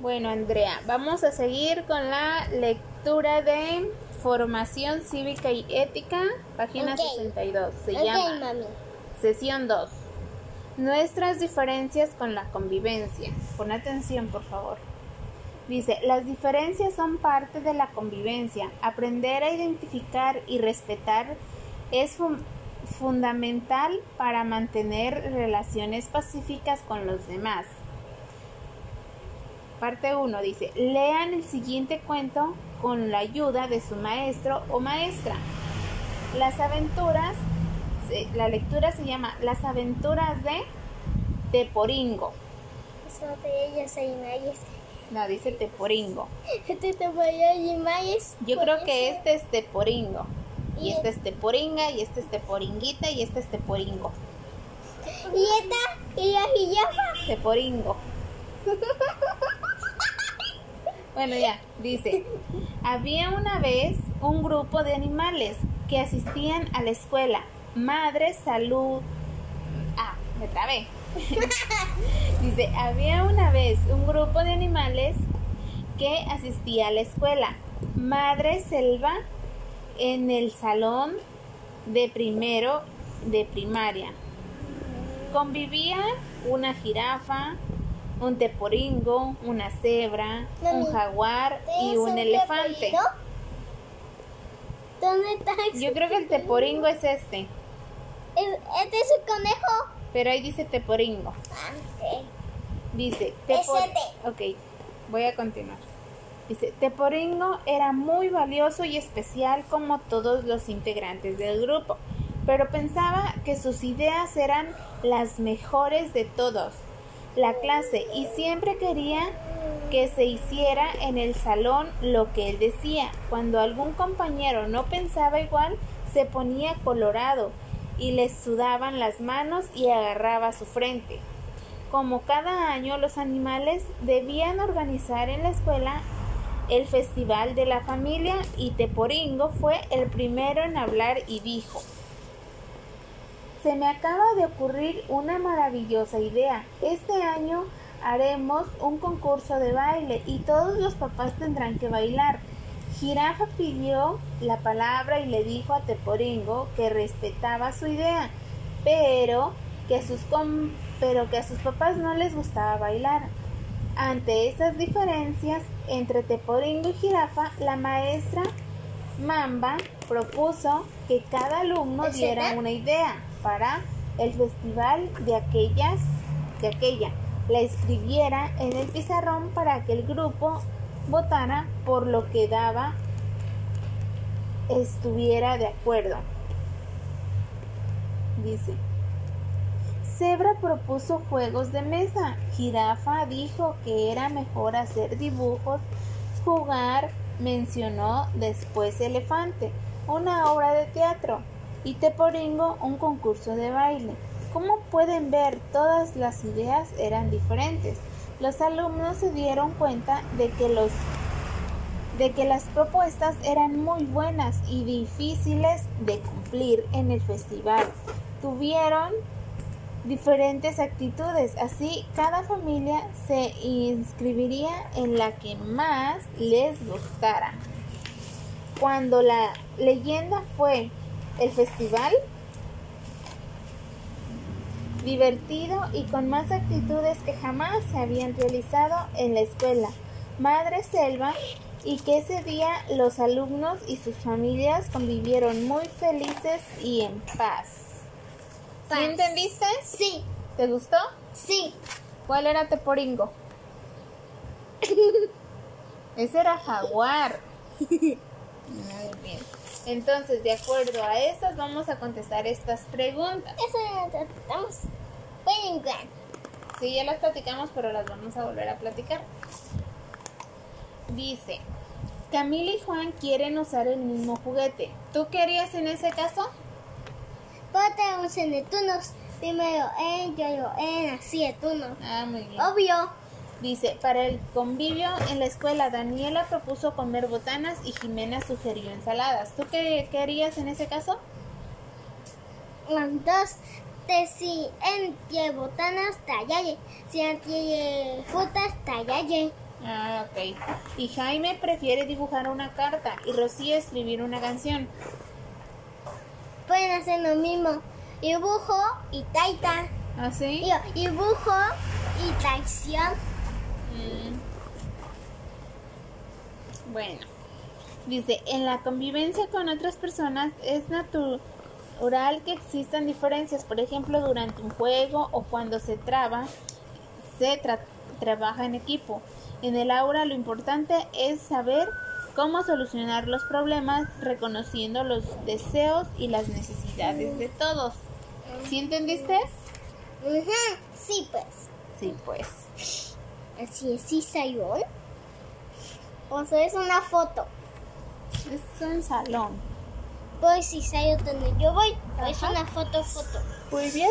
Bueno, Andrea, vamos a seguir con la lectura de Formación Cívica y Ética, página Ok. 62. Se llama mami. Sesión 2. Nuestras diferencias con la convivencia. Pon atención, por favor. Dice, las diferencias son parte de la convivencia. Aprender a identificar y respetar es fu- fundamental para mantener relaciones pacíficas con los demás. Parte 1 dice, lean el siguiente cuento con la ayuda de su maestro o maestra. Las aventuras, la lectura se llama Las aventuras de Teporingo. No, dice Teporingo. Este. Yo creo que este es Teporingo. Y Y este es Teporinga, y este es Teporinguita, y este es Teporingo. Y esta, y la. Teporingo. Bueno, ya, dice, había una vez un grupo de animales que asistían a la escuela. Madre, salud. Ah, me trabé. dice, había una vez un grupo de animales que asistía a la escuela. Madre Selva en el salón de primero de primaria. Convivían una jirafa, un teporingo, una cebra, un jaguar y ¿Es un elefante. ¿Dónde está Yo creo que el teporingo es este, ¿Es- ¿Este es un conejo? pero ahí dice teporingo. Ah. Dice, tepor-. Ok, voy a continuar. Dice, Teporingo era muy valioso y especial como todos los integrantes del grupo, pero pensaba que sus ideas eran las mejores de todos la clase y siempre quería que se hiciera en el salón lo que él decía. Cuando algún compañero no pensaba igual, se ponía colorado y le sudaban las manos y agarraba su frente. Como cada año los animales debían organizar en la escuela el Festival de la Familia y Teporingo fue el primero en hablar y dijo, se me acaba de ocurrir una maravillosa idea. Este año haremos un concurso de baile y todos los papás tendrán que bailar. Jirafa pidió la palabra y le dijo a Teporingo que respetaba su idea, pero que, sus com- pero que a sus papás no les gustaba bailar. Ante esas diferencias entre Teporingo y Jirafa, la maestra Mamba propuso que cada alumno ¿Es diera una idea para el festival de aquellas de aquella. La escribiera en el pizarrón para que el grupo votara por lo que daba estuviera de acuerdo. Dice, Zebra propuso juegos de mesa. Jirafa dijo que era mejor hacer dibujos, jugar, mencionó después Elefante, una obra de teatro, y Teporingo un concurso de baile. Como pueden ver, todas las ideas eran diferentes. Los alumnos se dieron cuenta de que los de que las propuestas eran muy buenas y difíciles de cumplir en el festival. Tuvieron diferentes actitudes, así cada familia se inscribiría en la que más les gustara. Cuando la leyenda fue el festival, divertido y con más actitudes que jamás se habían realizado en la escuela Madre Selva y que ese día los alumnos y sus familias convivieron muy felices y en paz. ¿Sí Paz. entendiste? Sí, ¿Te gustó? sí. ¿Cuál era Teporingo? Ese era jaguar. Muy bien. Entonces, de acuerdo a estas, vamos a contestar estas preguntas. Eso ya lo gran. Sí, ya las platicamos, pero las vamos a volver a platicar. Dice, Camila y Juan quieren usar el mismo juguete. ¿Tú qué harías en ese caso? Podemos en el turnos. Primero en, yo, yo en, así de turnos. Ah, muy bien. Obvio. Dice, para el convivio en la escuela, Daniela propuso comer botanas y Jimena sugirió ensaladas. ¿Tú qué, qué harías en ese caso? Las dos. Te si en botanas tallaye. Si en frutas tallaye. Ah, ok. Y Jaime prefiere dibujar una carta y Rocío escribir una canción. Pueden hacer lo mismo. Dibujo y taita. ¿Ah, sí? Dibujo y traición. Mm. Bueno, dice, en la convivencia con otras personas es natural que existan diferencias, por ejemplo, durante un juego o cuando se traba, se tra- trabaja en equipo. En el aula lo importante es saber cómo solucionar los problemas reconociendo los deseos y las necesidades de todos. ¿Sí entendiste? Sí, pues. Sí, pues. Así es, sí, Sayón. O sea, es una foto. Es un salón. Pues sí, Sayón, donde yo voy, es una foto, foto. Muy bien.